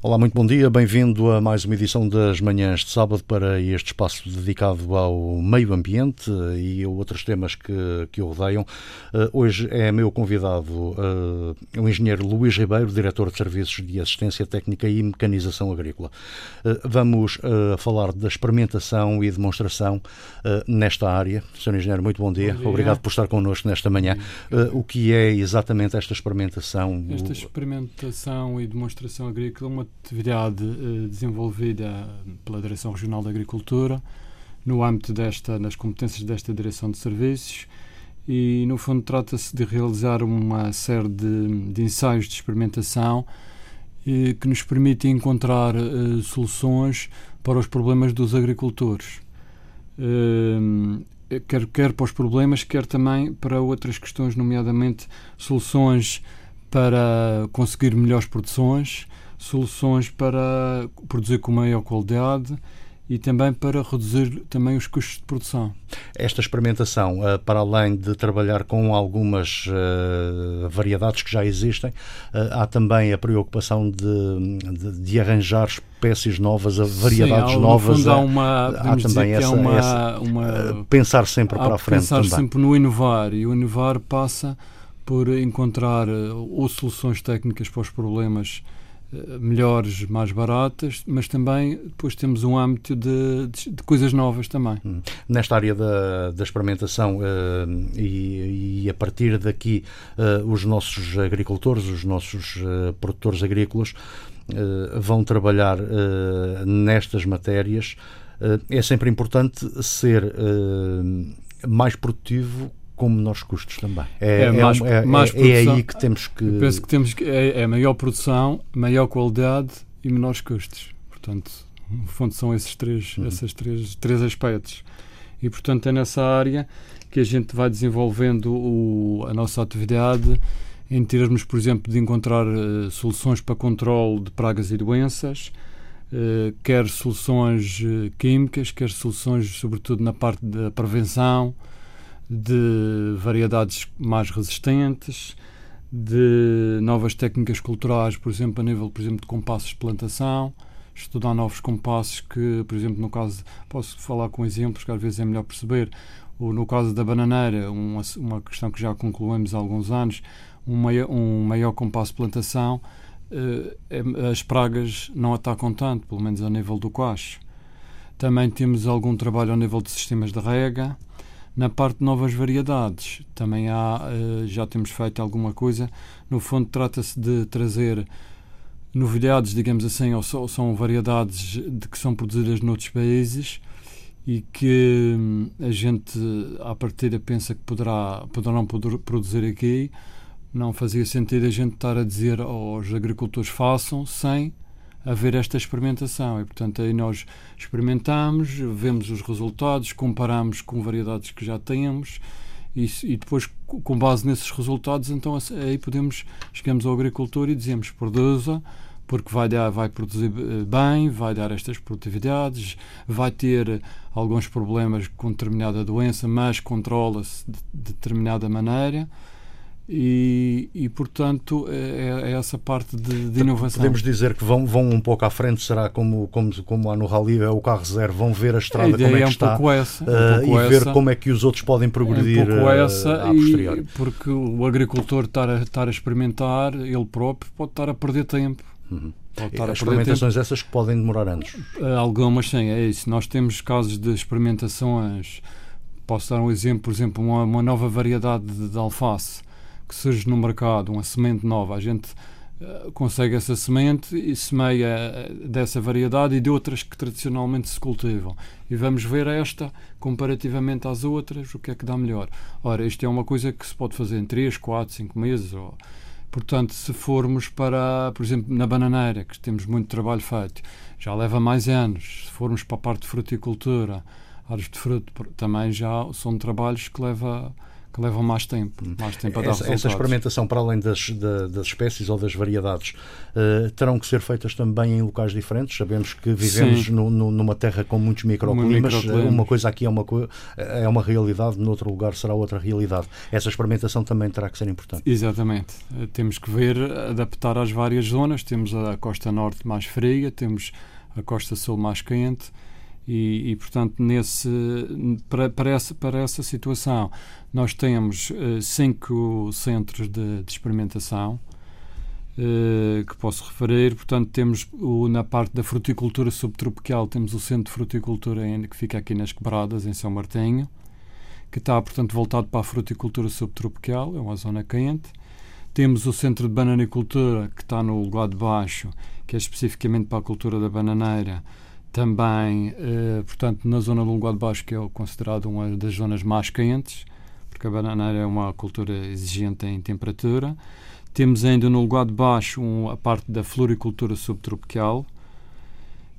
Olá, muito bom dia, bem-vindo a mais uma edição das Manhãs de Sábado para este espaço dedicado ao meio ambiente e a outros temas que, que o rodeiam. Uh, hoje é meu convidado uh, o engenheiro Luís Ribeiro, diretor de Serviços de Assistência Técnica e Mecanização Agrícola. Uh, vamos falar da experimentação e demonstração nesta área. Sr. Engenheiro, muito bom dia. bom dia. Obrigado por estar connosco nesta manhã. o que é exatamente esta experimentação? Esta experimentação e demonstração agrícola é uma atividade eh, desenvolvida pela Direção Regional da Agricultura no âmbito desta, das competências desta Direção de Serviços e, no fundo, trata-se de realizar uma série de, de ensaios de experimentação eh, que nos permite encontrar eh, soluções para os problemas dos agricultores. Eh, quer, quer para os problemas, quer também para outras questões, nomeadamente soluções para conseguir melhores produções, soluções para produzir com maior qualidade e também para reduzir também os custos de produção. Esta experimentação, eh, para além de trabalhar com algumas uh, variedades que já existem, uh, há também a preocupação de, de, de, arranjar espécies novas, variedades Sim, há, novas. Fundo, há, uma, há também essa, uma, essa uma, pensar sempre para a frente pensar também. sempre no inovar e o inovar passa por encontrar ou soluções técnicas para os problemas eh, melhores, mais baratas, mas também depois temos um âmbito de, de, de coisas novas também. Hum. Nesta área da, da experimentação uh, e, e, a partir daqui uh, os nossos agricultores, os nossos uh, produtores agrícolas vão trabalhar nestas matérias. é sempre importante ser mais produtivo com menores custos também. É, é, mais, é, mais é, é aí que temos que. Eu penso que temos que. É, é, maior produção, maior qualidade e menores custos. Portanto, no fundo, são esses três, uhum. esses três, três aspectos. E, portanto, é nessa área que a gente vai desenvolvendo o, a nossa atividade em termos, por exemplo, de encontrar uh, soluções para controle de pragas e doenças, uh, quer soluções uh, químicas, quer soluções, sobretudo, na parte da prevenção, de variedades mais resistentes, de novas técnicas culturais, por exemplo, a nível, por exemplo, de compassos de plantação, estudar novos compassos que, por exemplo, no caso, posso falar com exemplos que às vezes é melhor perceber, ou no caso da bananeira, uma, uma questão que já concluímos há alguns anos, um maior, um maior compasso de plantação, eh, as pragas não atacam tanto, pelo menos a nível do quacho. Também temos algum trabalho ao nível de sistemas de rega, na parte de novas variedades, também há, eh, já temos feito alguma coisa. No fundo, trata-se de trazer novidades, digamos assim, ou são variedades de que são produzidas noutros países e que hum, a gente, à partida, pensa que poderá, poderão produzir aqui. Não fazia sentido a gente estar a dizer aos agricultores façam sem haver esta experimentação. E, portanto, aí nós experimentamos, vemos os resultados, comparamos com variedades que já temos e, e depois, com base nesses resultados, então aí podemos, chegamos ao agricultor e dizemos produza, porque vai, dar, vai produzir eh, bem, vai dar estas produtividades, vai ter alguns problemas com determinada doença, mas controla-se de, de determinada maneira e, e, portanto é, é, essa parte de, de, inovação. Podemos dizer que vão, vão um pouco à frente, será como, como, como há no Rally, é o carro zero, vão ver a estrada a como é que é um está pouco essa, um uh, pouco e essa, ver como é que os outros podem progredir. É um pouco essa, uh, e, porque o agricultor estar a, estar a experimentar, ele próprio pode estar a perder tempo. Uhum. Pode experimentações tempo. essas que podem demorar anos. Uh, algumas sim, é isso. Nós temos casos de experimentações. Posso dar um exemplo, por exemplo, uma, uma nova variedade de, de alface que surge no mercado, uma semente nova, a gente uh, consegue essa semente e semeia eh, dessa variedade e de outras que tradicionalmente se cultivam. E vamos ver esta comparativamente às outras, o que é que dá melhor. Ora, isto é uma coisa que se pode fazer em 3, 4, 5 meses. Ou, portanto, se formos para, por exemplo, na bananeira, que temos muito trabalho feito, já leva mais anos. Se formos para a parte de fruticultura, árvores de fruto, também já são trabalhos que leva que levam mais tempo, Hum. mais tempo a dar essa, resultados. essa experimentação, para além das, da- das espécies ou das variedades, eh, terão que ser feitas também em locais diferentes. Sabemos que vivemos no- no- numa terra com muitos microclimas. microclimas. Uma coisa aqui é uma, co- é uma realidade, no outro lugar será outra realidade. Essa experimentação também terá que ser importante. Exatamente. Eh, Temos que ver, adaptar às várias zonas. Temos a costa norte mais fria, temos a costa sul mais quente e, e, portanto, nesse, para, para, essa, para essa situação, nós temos eh, cinco centros de, de experimentação eh, que posso referir. Portanto, temos o, na parte da fruticultura subtropical, temos o centro de fruticultura que fica aqui nas Quebradas, em São Martinho que está, portanto, voltado para a fruticultura subtropical, é uma zona quente. Temos o centro de bananicultura, que está no lado de baixo, que é especificamente para a cultura da bananeira, também, eh, portanto, na zona do lugar de baixo, que é considerado uma das zonas mais quentes, porque a bananeira é uma cultura exigente em temperatura. Temos ainda no lugar de baixo um, a parte da floricultura subtropical,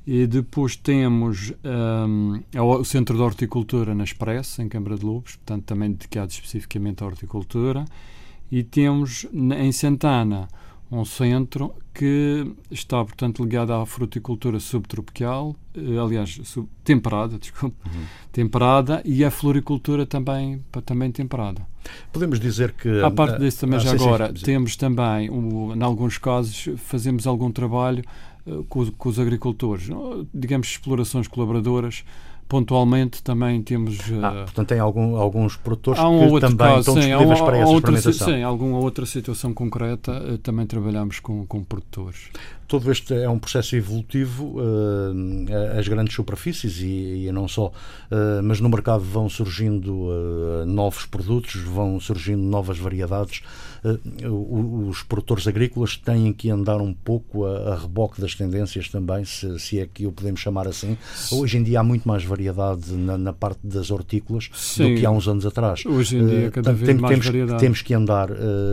e depois temos hum, o Centro de Horticultura na Expressa, em Câmara de Lobos, portanto também dedicado especificamente à horticultura. E temos em Santana um centro que está, portanto, ligado à fruticultura subtropical, eh, aliás, sub- temperada, desculpe, temperada, e à floricultura também, também temperada. Podemos dizer que. À parte disso, também ah, já sim, agora, sim. temos também, um, em alguns casos, fazemos algum trabalho eh, com, os- com os agricultores, Oh, digamos, explorações colaboradoras. Pontualmente também temos. eh, Ah, portanto, tem algum- alguns produtores um que também caso, estão sim, disponíveis para essa outra, experimentação. Sim, alguma outra situação concreta eh, também trabalhamos com, com produtores. Todo este é um processo evolutivo, eh, as grandes superfícies e, e não só, eh, mas no mercado vão surgindo eh, novos produtos, vão surgindo novas variedades. Os produtores agrícolas têm que andar um pouco a, a reboque das tendências também, se, se é que o podemos chamar assim. Hoje em dia há muito mais variedade na, na parte das hortícolas Sim. do que há uns anos atrás. Hoje em dia, cada vez tem- mais temos, variedade. temos que andar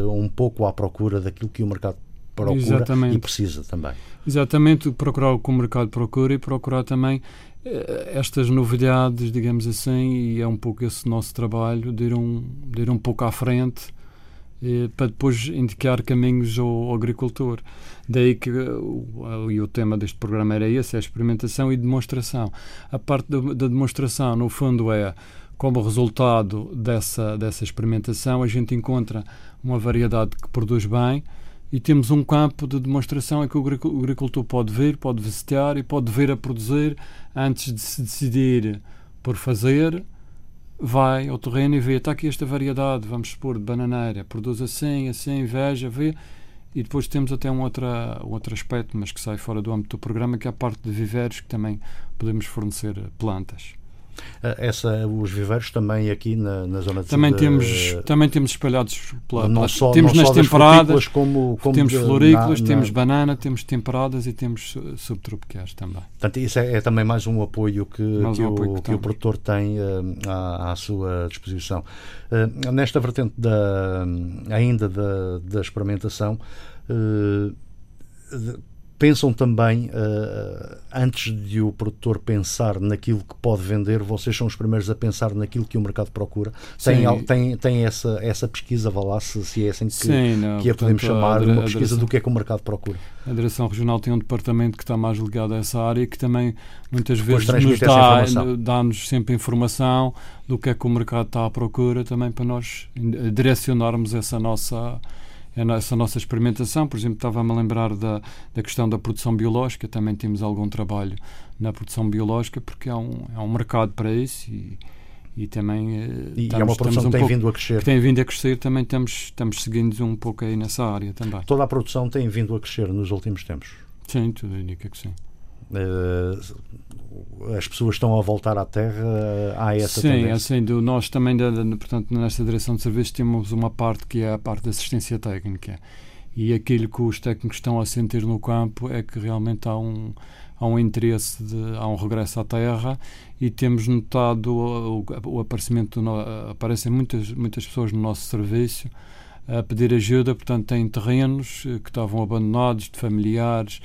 um pouco à procura daquilo que o mercado procura Exatamente. e precisa também. Exatamente, procurar o que o mercado procura e procurar também eh, estas novidades, digamos assim, e é um pouco esse nosso trabalho de ir um, de ir um pouco à frente eh, para depois indicar caminhos ao, ao agricultor. Daí que eh, o, e o tema deste programa era esse, é a experimentação e demonstração. A parte da demonstração, no fundo, é como resultado dessa, dessa experimentação, a gente encontra uma variedade que produz bem e temos um campo de demonstração em que o agricu- o agricultor pode vir, pode visitar e pode ver a produzir antes de se decidir por fazer. Vai ao terreno e vê, está aqui esta variedade, vamos supor, de bananeira, produz assim, assim, veja, vê. E depois temos até um, outra, um outro aspecto, mas que sai fora do âmbito do programa, que é a parte de viveiros, que também podemos fornecer plantas. Eh, Essa, os viveiros também aqui na, na zona de Também de- temos, também temos espalhados pela, não só, temos não nas temporadas, como, como temos florícolas, na- na- temos banana, temos temperadas e temos su- subtropicais também. Portanto, isso é, é também mais um apoio que, que um apoio o, que que o temos. produtor tem eh, à, à sua disposição. Eh, nesta vertente da, ainda da, da experimentação, eh, de- pensam também, eh, antes de o produtor pensar naquilo que pode vender, vocês são os primeiros a pensar naquilo que o mercado procura. Tem, Sim. tem, tem essa, essa pesquisa, vá lá, se, se é assim que, Sim, não, que a podemos portanto, a chamar, dire- uma a pesquisa direção- do que é que o mercado procura. A Direção Regional tem um departamento que está mais ligado a essa área e que também muitas Depois vezes nos dá, dá-nos sempre informação do que é que o mercado está à procura também para nós direcionarmos essa nossa essa nossa experimentação, por exemplo, estava-me a lembrar da, da questão da produção biológica, também temos algum trabalho na produção biológica, porque há um, há um mercado para isso e, e também eh, E, estamos, é uma produção um que tem pouco, vindo a crescer. que tem vindo a crescer, também estamos, estamos seguindo um pouco aí nessa área também. Toda a produção tem vindo a crescer nos últimos tempos. Sim, tudo indica que sim. Eh, as pessoas estão a voltar à terra, há essa Sim, tendência. assim, do, nós também, portanto, nesta direção de serviços, temos uma parte que é a parte da assistência técnica. E aquilo que os técnicos estão a sentir no campo é que realmente há um, há um interesse, de, há um regresso à terra e temos notado o, o, o aparecimento, no, aparecem muitas, muitas pessoas no nosso serviço a pedir ajuda, portanto, têm terrenos eh, que estavam abandonados, de familiares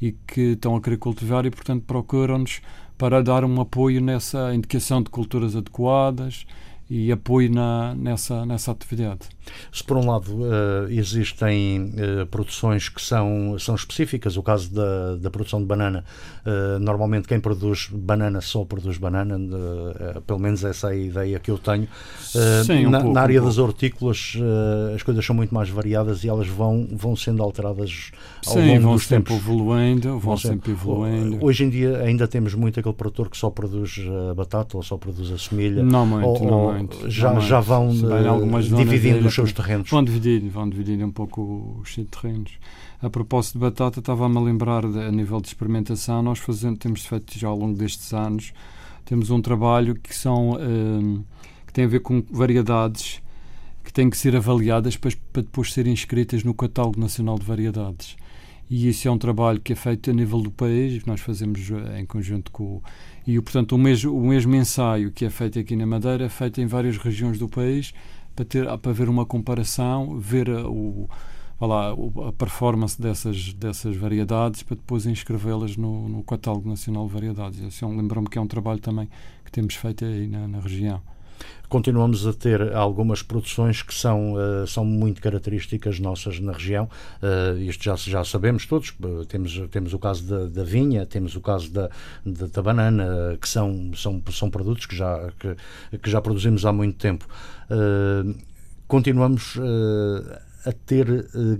e que estão a querer cultivar e, portanto, procuram-nos para dar um apoio nessa indicação de culturas adequadas e apoio na, nessa, nessa atividade. Se por um lado uh, existem uh, produções que são, são específicas, o caso da, da produção de banana, uh, normalmente quem produz banana só produz banana, pelo menos essa é a ideia que eu tenho. Sim, um na, pouco, na, área um das hortícolas as coisas são muito mais variadas e elas vão, vão sendo alteradas ao Sim, longo vão dos sempre tempos. evoluindo, vão, vão sempre evoluindo. Hoje em dia ainda temos muito aquele produtor que só produz batata ou só produz a semilha. Não muito, ou, não ou muito. Já, não já vão dividindo os seus terrenos. Vão dividir, vão dividir um pouco os seus terrenos. A propósito de batata, estava-me a lembrar de, a nível de experimentação, nós fazendo, temos feito já ao longo destes anos, temos um trabalho que são um, que tem a ver com variedades que têm que ser avaliadas para, para depois serem inscritas no Catálogo Nacional de Variedades. E isso é um trabalho que é feito a nível do país, nós fazemos em conjunto com o. E, portanto, o mesmo, o mesmo ensaio que é feito aqui na Madeira é feito em várias regiões do país para, ter, para ver uma comparação, ver o, lá, a performance dessas, dessas variedades para depois inscrevê-las no, no Catálogo Nacional de Variedades. Um, lembro-me que é um trabalho também que temos feito aí na, na região continuamos a ter algumas produções que são, uh, são muito características nossas na região. Uh, isto já, já sabemos todos. Uh, temos, temos o caso da, da, vinha, temos o caso da, da, da banana, que são, são, são produtos que já, que, que já produzimos há muito tempo. continuamos a ter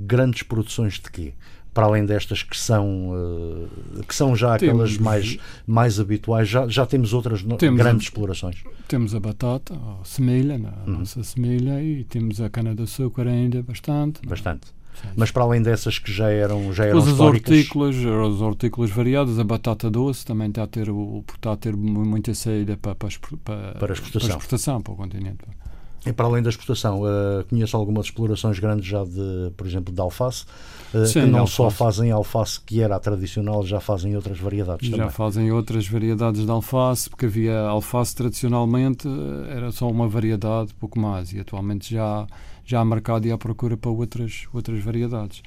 grandes produções de quê? Para além destas que são uh, que são já aquelas temos, mais mais habituais já, já temos outras temos grandes a, explorações. Temos a batata a semelha a uhum. nossa semelha e temos a cana de açúcar ainda bastante. Bastante. Mas para além dessas que já eram já eram as hortícolas as hortícolas variadas a batata doce também está a ter o está a ter muita saída para para, para, para a exportação. para, exportação, para o continente e para além da exportação, uh, conheço algumas explorações grandes já de, por exemplo, de alface, uh, Sim, que não alface. só fazem alface que era a tradicional, já fazem outras variedades já também. fazem outras variedades de alface, porque havia alface tradicionalmente, eh, era só uma variedade, pouco mais, e atualmente já, já há mercado e há procura para outras, outras variedades.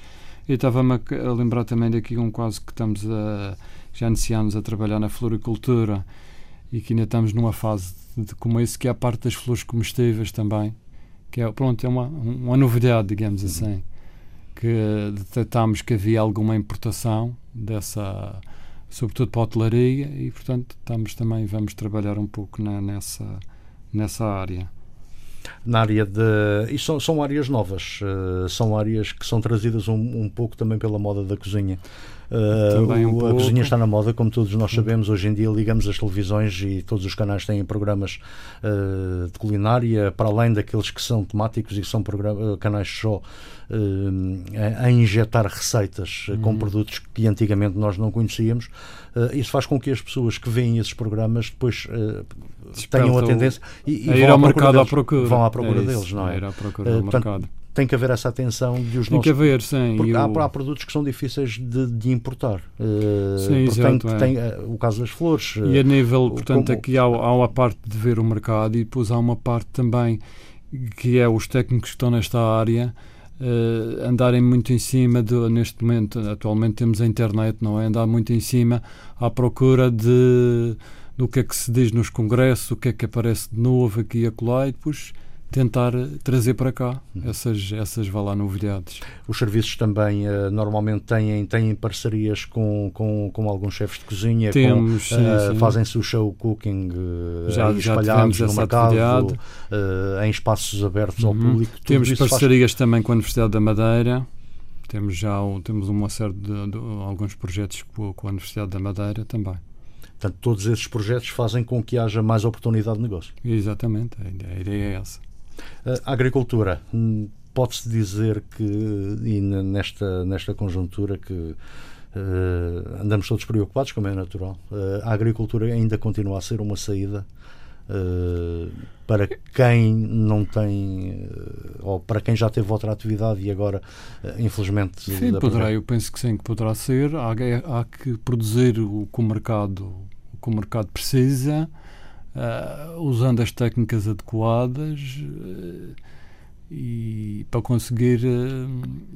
E estava-me a lembrar também daqui um quase que estamos a, já iniciamos a trabalhar na floricultura e que ainda estamos numa fase de começo, que é a parte das flores comestíveis também, que é, pronto, é uma, uma novidade, digamos uhum. assim, que detectámos que havia alguma importação dessa, sobretudo para a hotelaria, e portanto estamos também, vamos trabalhar um pouco na, nessa, nessa área na área de. E são, são áreas novas, uh, são áreas que são trazidas um, um pouco também pela moda da cozinha. Uh, um a cozinha está na moda, como todos nós sabemos. Hoje em dia ligamos as televisões e todos os canais têm programas uh, de culinária, para além daqueles que são temáticos e são canais só uh, a, injetar receitas uhum. com produtos que antigamente nós não conhecíamos. isso faz com que as pessoas que veem esses programas depois tenham a tendência e, e vão, ao mercado à procura. vão à procura é deles, não é? Ir à procura do mercado tem que haver essa atenção de os tem nossos... que haver, sim. Porque há, há, produtos que são difíceis de, de importar. Uh, sim, exato, tem, é. tem uh, o caso das flores. E a nível, portanto, como... aqui há, há uma parte de ver o mercado e depois há uma parte também que é os técnicos que estão nesta área uh, andarem muito em cima de, neste momento, atualmente temos a internet, não é? Andar muito em cima à procura de do que é que se diz nos congressos, o que é que aparece de novo aqui e acolá e depois tentar trazer para cá essas, essas vá lá, novidades. Os serviços também uh, normalmente têm, têm parcerias com, com, com alguns chefes de cozinha, Temos, uh, fazem-se o show cooking uh, já, espalhados já no mercado, em espaços abertos uhum. ao público. Temos parcerias faz... também com a Universidade da Madeira. Temos já temos uma série de, de alguns projetos com, com a Universidade da Madeira também. Portanto, todos esses projetos fazem com que haja mais oportunidade de negócio. Exatamente, a ideia é essa. A agricultura, hum, pode-se dizer que, e nesta, nesta conjuntura, que uh, andamos todos preocupados, como é natural, uh, a agricultura ainda continua a ser uma saída uh, para quem não tem, ou para quem já teve outra atividade e agora, infelizmente. Sim, poderá, eu penso que sim, que poderá ser. Há, há que produzir o que o mercado, o que o mercado precisa uh, usando as técnicas adequadas uh, e para conseguir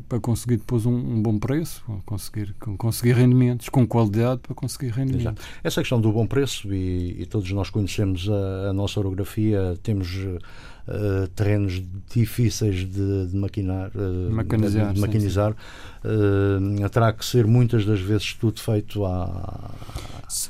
para conseguir depois um, um, bom preço, conseguir conseguir rendimentos com qualidade para conseguir rendimentos. Essa questão do bom preço e, e todos nós conhecemos a, a nossa orografia, temos uh, terrenos difíceis de, de maquinar, uh, maquinizar, de, de maquinizar uh, terá que ser muitas das vezes tudo feito à,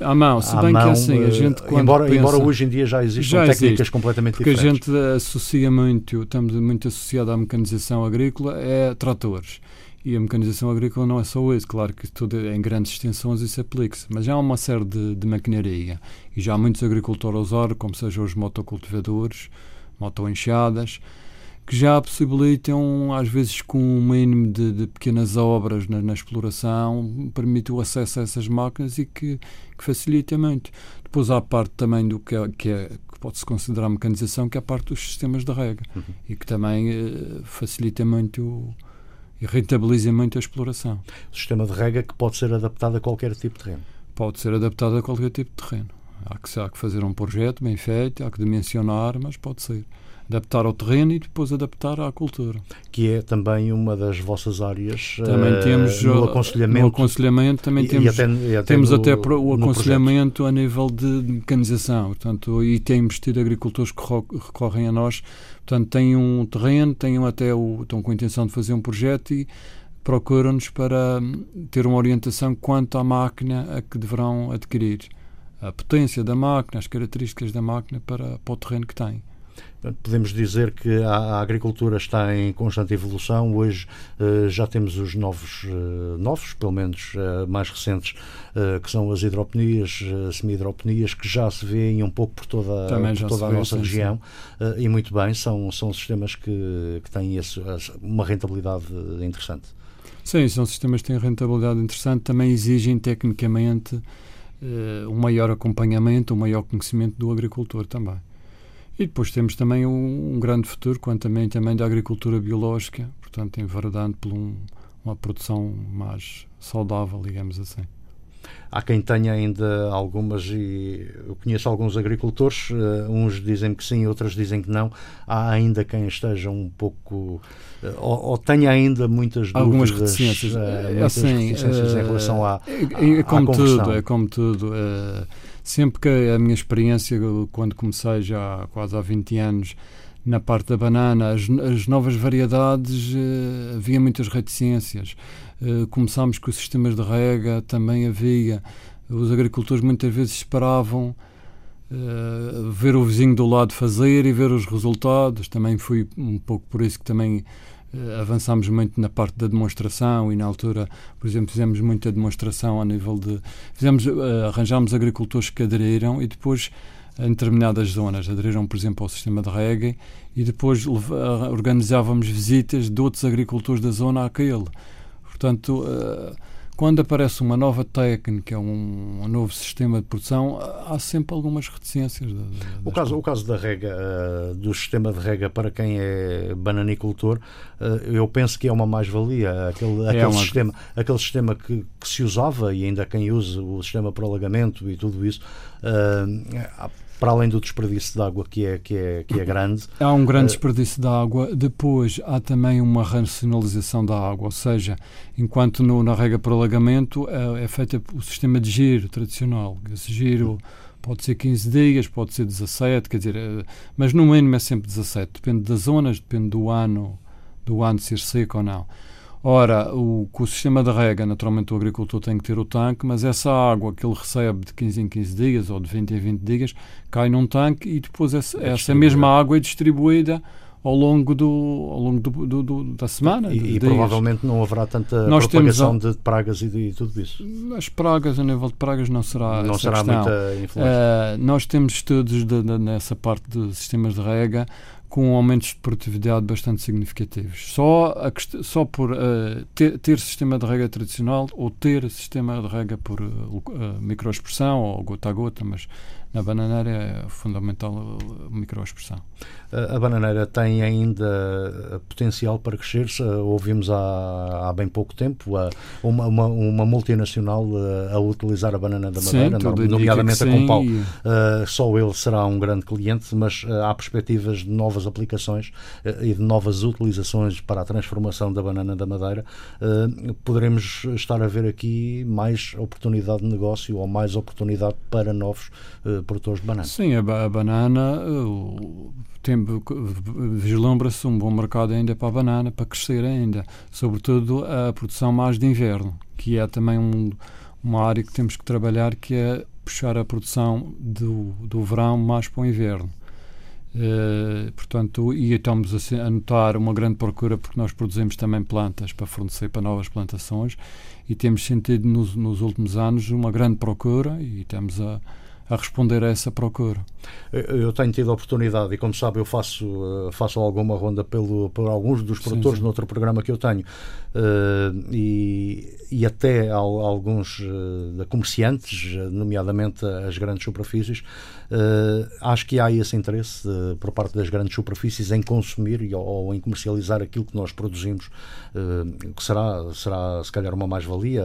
à mão. Se bem mão, que assim, a gente embora, pensa, embora hoje em dia já existam já técnicas existe, completamente porque diferentes. Porque a gente associa muito, estamos muito associados à mecanização agrícola, é tratores. E a mecanização agrícola não é só isso, claro que tudo em grandes extensões isso aplica-se, mas já há uma série de, de maquinaria e já há muitos agricultores a usar, como sejam os motocultivadores, motoenxadas, que já possibilitam, às vezes com um mínimo de, de pequenas obras na, na, exploração, permite o acesso a essas máquinas e que, que facilita muito. Depois há a parte também do que, é, que, é, que pode-se considerar mecanização, que é a parte dos sistemas de rega uhum. e que também eh, facilita muito e rentabiliza muito a exploração. O sistema de rega que pode ser adaptado a qualquer tipo de terreno? Pode ser adaptado a qualquer tipo de terreno. Há que, há que fazer um projeto bem feito, há que dimensionar, mas pode ser. Adaptar ao terreno e depois adaptar à cultura. Que é também uma das vossas áreas também uh, temos, no uh, aconselhamento. No aconselhamento também e, temos, e até, e até temos no, até o aconselhamento a nível de mecanização. Portanto, e temos tido agricultores que recorrem a nós. Portanto, têm um terreno, têm até o, estão com a intenção de fazer um projeto e procuram-nos para hum, ter uma orientação quanto à máquina a que deverão adquirir a potência da máquina, as características da máquina para, para o terreno que tem. Podemos dizer que a, agricultura está em constante evolução. Hoje uh, já temos os novos, uh, novos pelo menos uh, mais recentes, que são as hidroponias, semi-hidroponias, que já se vêem um pouco por toda, por toda a nossa região. e muito bem, são, são sistemas que, que têm esse, uma rentabilidade interessante. Sim, são sistemas que têm rentabilidade interessante, também exigem tecnicamente uh, um maior acompanhamento, um maior conhecimento do agricultor também. E depois temos também um, um grande futuro quanto também, também da agricultura biológica, portanto, enveredando por um, uma produção mais saudável, digamos assim. Há quem tenha ainda algumas, e eu conheço alguns agricultores, uh, uns dizem que sim, outros dizem que não. Há ainda quem esteja um pouco. Uh, ou, ou, tenha ainda muitas dúvidas. Algumas reticências. Uh, muitas assim, reticências em relação à. É, é como tudo, é como tudo. sempre que a minha experiência, quando comecei já quase há 20 anos, na parte da banana, as, as novas variedades, havia muitas reticências. Eh, começámos com os sistemas de rega, também havia. Os agricultores muitas vezes esperavam uh, ver o vizinho do lado fazer e ver os resultados. Também foi um pouco por isso que também uh, avançámos muito na parte da demonstração e na altura, por exemplo, fizemos muita demonstração a nível de. Fizemos, arranjámos agricultores que aderiram e depois em determinadas zonas aderiram, por exemplo, ao sistema de rega e depois organizávamos visitas de outros agricultores da zona àquele. Portanto, eh, quando aparece uma nova técnica, um, um, novo sistema de produção, há sempre algumas reticências. o, caso, o caso da rega, uh, do sistema de rega para quem é bananicultor, uh, eu penso que é uma mais-valia. Aquele, é aquele, uma... sistema, aquele sistema que, que, se usava e ainda quem usa o sistema para alagamento e tudo isso, uh, para além do desperdício de água que é, que é, que é grande. Há um grande uh, desperdício de água. Depois há também uma racionalização da água, ou seja, enquanto no, na rega por alagamento é, é feito o sistema de giro tradicional. Esse giro pode ser 15 dias, pode ser 17, quer dizer, uh, mas no mínimo é sempre 17. Depende das zonas, depende do ano, do ano ser seco ou não. Ora, o, com o sistema de rega, naturalmente o agricultor tem que ter o tanque, mas essa água que ele recebe de 15 em 15 dias ou de 20 em 20 dias cai num tanque e depois essa, é essa mesma água é distribuída ao longo, do, ao longo do, do, do da semana. E, e provavelmente não haverá tanta Nós propagação temos, de pragas e, de, e tudo isso. As pragas, a nível de pragas, não será. Não será questão. muita influência. Uh, nós temos estudos de, de, nessa parte de sistemas de rega com aumentos de produtividade bastante significativos. Só, a, só por uh, ter, ter, sistema de rega tradicional ou ter sistema de rega por uh, microexpressão ou gota a gota, mas na bananeira é fundamental a microexpressão. A bananeira tem ainda potencial para crescer. Ouvimos há, há bem pouco tempo uma, uma, uma, multinacional a, utilizar a banana da Madeira, nomeadamente a Compal. Uh, só ele será um grande cliente, mas uh, há perspectivas de novas aplicações e de novas utilizações para a transformação da banana da madeira, poderemos estar a ver aqui mais oportunidade de negócio ou mais oportunidade para novos produtores de banana. Sim, a, a banana vislumbra-se um bom mercado ainda para a banana, para crescer ainda, sobretudo a produção mais de inverno, que é também um, uma área que temos que trabalhar, que é puxar a produção do, do verão mais para o inverno. Uh, portanto, e estamos a, a notar uma grande procura porque nós produzimos também plantas para fornecer para novas plantações e temos sentido nos, nos últimos anos uma grande procura e estamos a, a responder a essa procura. Eu tenho tido a oportunidade, e como sabe, eu faço, eh, faço alguma ronda pelo, por alguns dos produtores sim, sim. no outro programa que eu tenho, uh, e, e até alguns uh, comerciantes, nomeadamente as grandes superfícies. Uh, acho que há esse interesse por parte das grandes superfícies em consumir e, ou, ou, em comercializar aquilo que nós produzimos, que será, será se calhar uma mais-valia,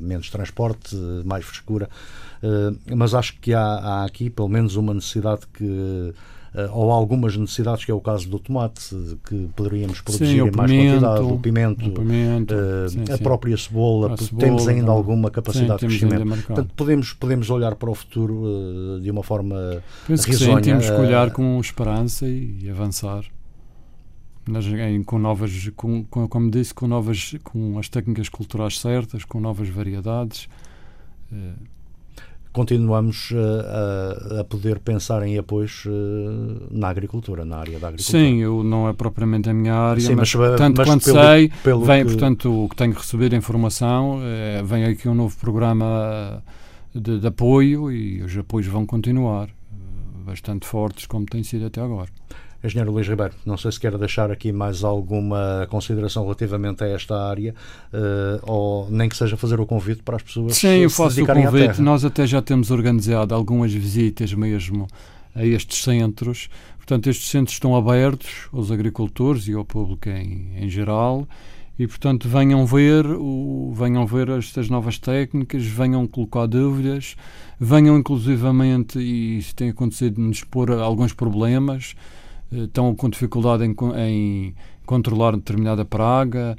menos transporte, mais frescura. mas acho que há, há aqui pelo menos uma necessidade que Uh, ou algumas necessidades, que é o caso do tomate, que poderíamos produzir sim, em mais pimento, quantidade, o pimento, o pimento uh, sim, a sim. própria cebola, a cebola, temos ainda não. alguma capacidade de crescimento. Portanto, podemos, podemos olhar para o futuro uh, de uma forma Penso risonha. Que sim, temos que olhar com esperança e, e avançar. Nas, em, com novas, com, com, como disse, com novas, com as técnicas culturais certas, com novas variedades continuamos uh, a, a, poder pensar em apoios uh, na agricultura, na área da agricultura. Sim, eu, não é propriamente a minha área, Sim, mas, mas tanto mas quanto pelo, sei, pelo vem, que... portanto, o que tenho recebido informação, é, vem aqui um novo programa de, de, apoio e os apoios vão continuar, bastante fortes como tem sido até agora. Engenheiro Luís Ribeiro, não sei se quer deixar aqui mais alguma consideração relativamente a esta área, uh, ou nem que seja fazer o convite para as pessoas Sim, eu faço o convite. Nós até já temos organizado algumas visitas mesmo a estes centros. Portanto, estes centros estão abertos aos agricultores e ao público em, em geral e portanto venham ver o, venham ver estas novas técnicas, venham colocar dúvidas, venham inclusivamente e isso tem acontecido nos expor alguns problemas estão com dificuldade em, em controlar determinada praga,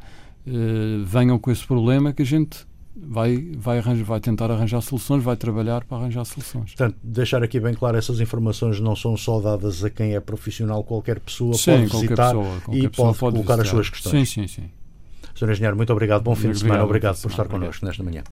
eh, venham com esse problema que a gente vai, vai, arranjar, vai tentar arranjar soluções, vai trabalhar para arranjar soluções. Portanto, deixar aqui bem claro, essas informações não são só dadas a quem é profissional, qualquer pessoa sim, pode visitar pessoa, e pode, pode colocar visitar. as suas questões. Sim, sim, sim. Sr. Engenheiro, muito obrigado, bom fim de semana, obrigado por estar connosco nesta manhã.